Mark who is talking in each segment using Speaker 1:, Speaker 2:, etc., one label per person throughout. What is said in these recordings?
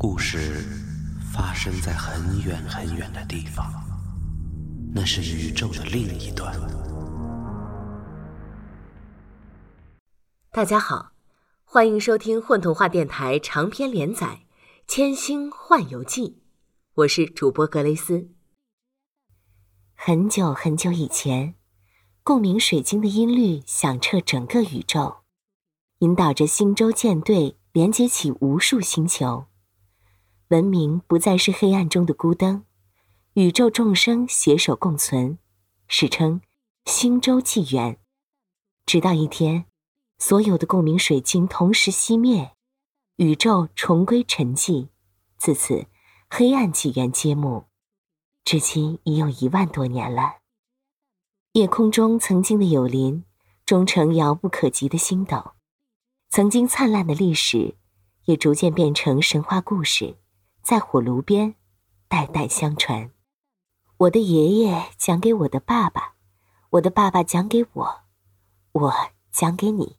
Speaker 1: 故事发生在很远很远的地方，那是宇宙的另一端。
Speaker 2: 大家好，欢迎收听混童话电台长篇连载《千星幻游记》，我是主播格雷斯。很久很久以前，共鸣水晶的音律响彻整个宇宙，引导着星舟舰队连接起无数星球。文明不再是黑暗中的孤灯，宇宙众生携手共存，史称星舟纪元。直到一天，所有的共鸣水晶同时熄灭，宇宙重归沉寂，自此黑暗纪元揭幕。至今已有一万多年了。夜空中曾经的有林，终成遥不可及的星斗；曾经灿烂的历史，也逐渐变成神话故事。在火炉边，代代相传。我的爷爷讲给我的爸爸，我的爸爸讲给我，我讲给你。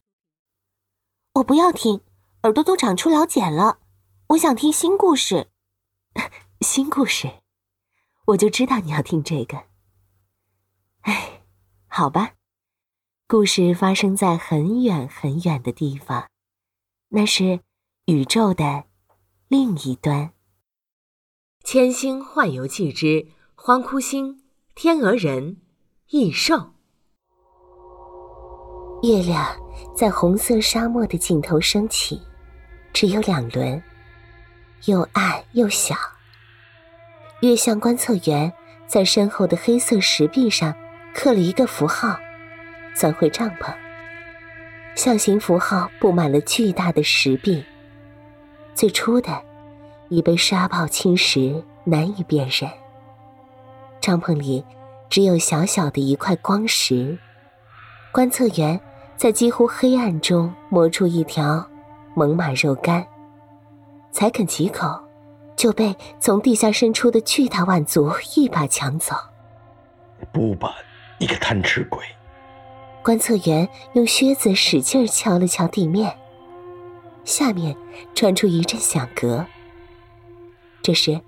Speaker 3: 我不要听，耳朵都长出老茧了。我想听新故事。
Speaker 2: 新故事，我就知道你要听这个。哎，好吧。故事发生在很远很远的地方，那是宇宙的另一端。《千星幻游记之荒窟星天鹅人异兽》。月亮在红色沙漠的尽头升起，只有两轮，又暗又小。月相观测员在身后的黑色石壁上刻了一个符号，钻回帐篷。象形符号布满了巨大的石壁，最初的。已被沙暴侵蚀，难以辨认。帐篷里只有小小的一块光石。观测员在几乎黑暗中摸出一条猛犸肉干，才啃几口，就被从地下伸出的巨大腕足一把抢走。
Speaker 4: 不吧，你个贪吃鬼！
Speaker 2: 观测员用靴子使劲敲了敲地面，下面传出一阵响革。这时，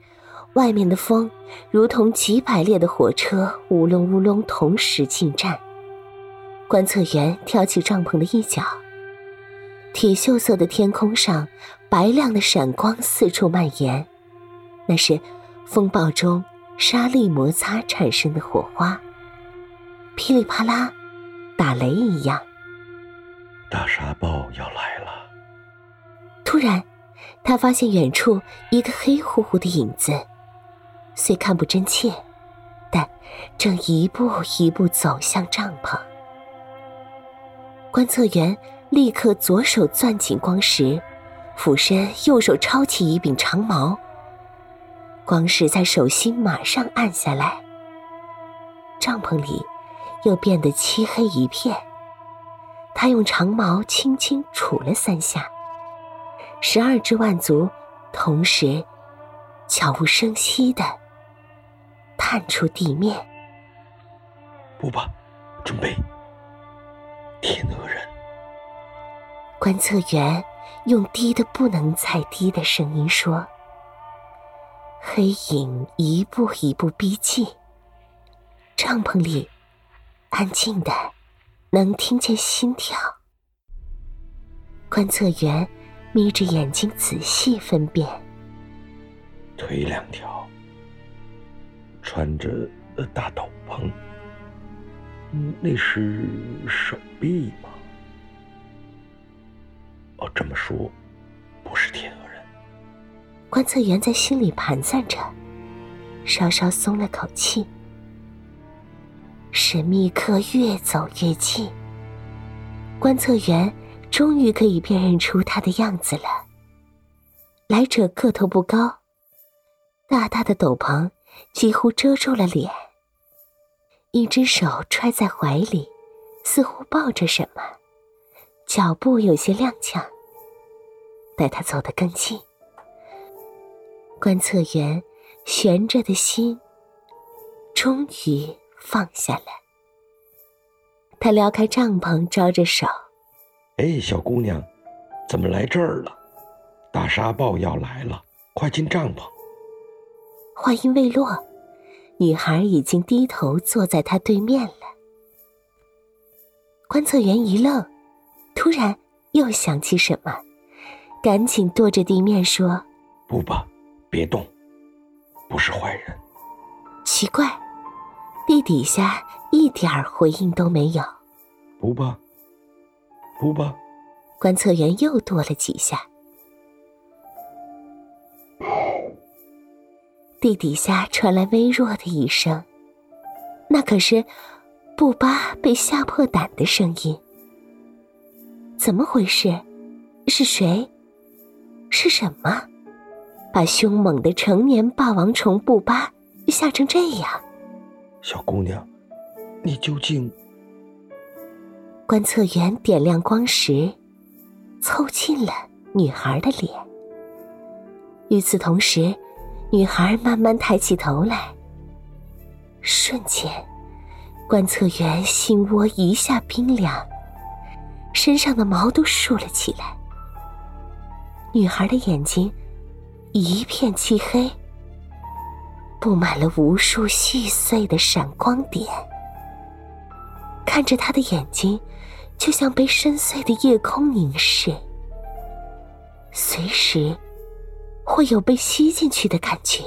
Speaker 2: 外面的风如同几百列的火车，乌隆乌隆同时进站。观测员挑起帐篷的一角，铁锈色的天空上，白亮的闪光四处蔓延，那是风暴中沙粒摩擦产生的火花，噼里啪啦，打雷一样。
Speaker 4: 大沙暴要来了！
Speaker 2: 突然。他发现远处一个黑乎乎的影子，虽看不真切，但正一步一步走向帐篷。观测员立刻左手攥紧光石，俯身右手抄起一柄长矛。光石在手心马上暗下来，帐篷里又变得漆黑一片。他用长矛轻轻杵了三下。十二只万足同时悄无声息的探出地面。
Speaker 4: 不吧，准备！天鹅人。
Speaker 2: 观测员用低的不能再低的声音说：“黑影一步一步逼近，帐篷里安静的能听见心跳。”观测员。眯着眼睛仔细分辨，
Speaker 4: 腿两条，穿着大斗篷，那是手臂吗？哦，这么说，不是天鹅人。
Speaker 2: 观测员在心里盘算着，稍稍松了口气。神秘客越走越近，观测员。终于可以辨认出他的样子了。来者个头不高，大大的斗篷几乎遮住了脸，一只手揣在怀里，似乎抱着什么，脚步有些踉跄。待他走得更近，观测员悬着的心终于放下了。他撩开帐篷，招着手。
Speaker 4: 哎，小姑娘，怎么来这儿了？大沙暴要来了，快进帐篷。
Speaker 2: 话音未落，女孩已经低头坐在他对面了。观测员一愣，突然又想起什么，赶紧跺着地面说：“
Speaker 4: 不吧，别动，不是坏人。”
Speaker 2: 奇怪，地底下一点回应都没有。
Speaker 4: 不吧，不吧。
Speaker 2: 观测员又跺了几下，地底下传来微弱的一声，那可是。布巴被吓破胆的声音，怎么回事？是谁？是什么？把凶猛的成年霸王虫布巴吓成这样？
Speaker 4: 小姑娘，你究竟……
Speaker 2: 观测员点亮光时，凑近了女孩的脸。与此同时，女孩慢慢抬起头来，瞬间。观测员心窝一下冰凉，身上的毛都竖了起来。女孩的眼睛一片漆黑，布满了无数细碎的闪光点。看着他的眼睛，就像被深邃的夜空凝视，随时会有被吸进去的感觉。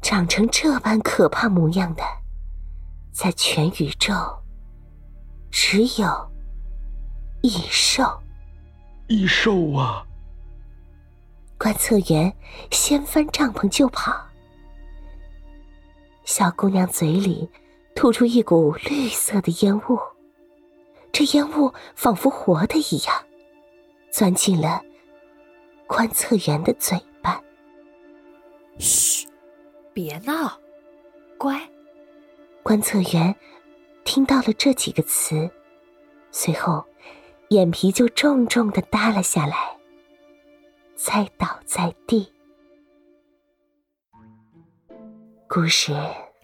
Speaker 2: 长成这般可怕模样的。在全宇宙，只有异兽。
Speaker 4: 异兽啊！
Speaker 2: 观测员掀翻帐篷就跑。小姑娘嘴里吐出一股绿色的烟雾，这烟雾仿佛活的一样，钻进了观测员的嘴巴。
Speaker 5: 嘘，别闹，乖。
Speaker 2: 观测员听到了这几个词，随后眼皮就重重的耷了下来，栽倒在地。故事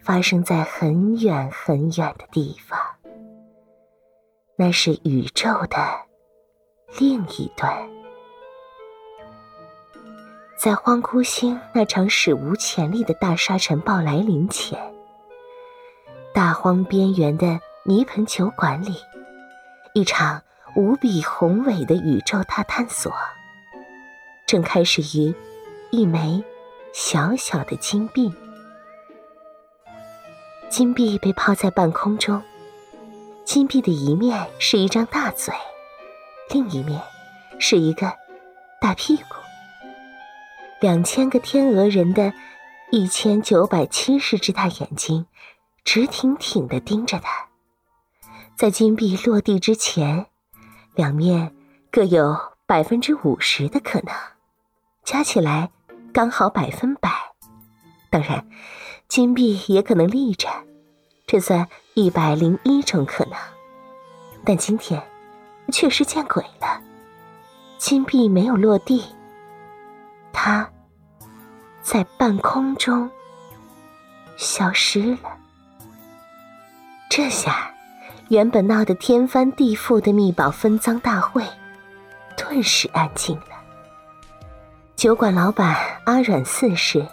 Speaker 2: 发生在很远很远的地方，那是宇宙的另一端，在荒枯星那场史无前例的大沙尘暴来临前。大荒边缘的泥盆球馆里，一场无比宏伟的宇宙大探索正开始于一枚小小的金币。金币被抛在半空中，金币的一面是一张大嘴，另一面是一个大屁股。两千个天鹅人的一千九百七十只大眼睛。直挺挺的盯着他，在金币落地之前，两面各有百分之五十的可能，加起来刚好百分百。当然，金币也可能立着，这算一百零一种可能。但今天确实见鬼了，金币没有落地，它在半空中消失了。这下，原本闹得天翻地覆的密宝分赃大会，顿时安静了。酒馆老板阿阮四世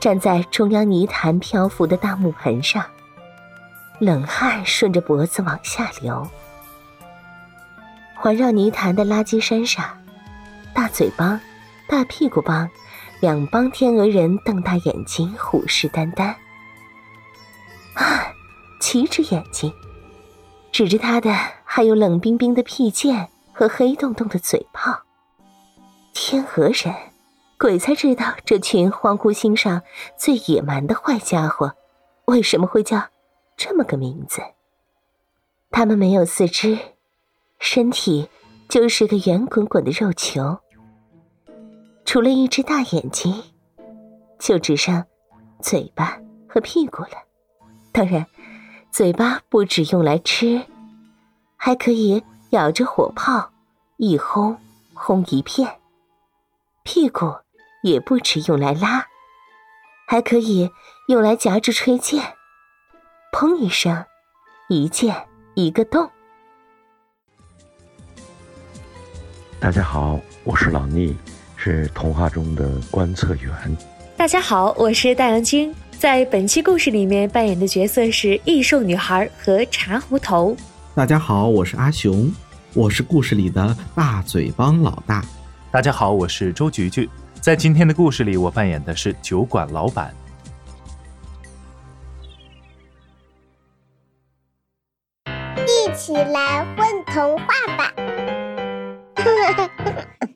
Speaker 2: 站在中央泥潭漂浮的大木盆上，冷汗顺着脖子往下流。环绕泥潭的垃圾山上，大嘴帮、大屁股帮两帮天鹅人瞪大眼睛，虎视眈眈。啊！七只眼睛，指着他的还有冷冰冰的屁剑和黑洞洞的嘴炮。天鹅人，鬼才知道这群荒古星上最野蛮的坏家伙为什么会叫这么个名字。他们没有四肢，身体就是个圆滚滚的肉球，除了一只大眼睛，就只剩嘴巴和屁股了。当然。嘴巴不止用来吃，还可以咬着火炮，一轰轰一片。屁股也不止用来拉，还可以用来夹着吹剑。砰一声，一剑一个洞。
Speaker 4: 大家好，我是老聂。是童话中的观测员。
Speaker 5: 大家好，我是大杨君，在本期故事里面扮演的角色是异兽女孩和茶壶头。
Speaker 6: 大家好，我是阿雄，我是故事里的大嘴帮老大。
Speaker 7: 大家好，我是周菊菊，在今天的故事里，我扮演的是酒馆老板。
Speaker 8: 一起来混童话吧！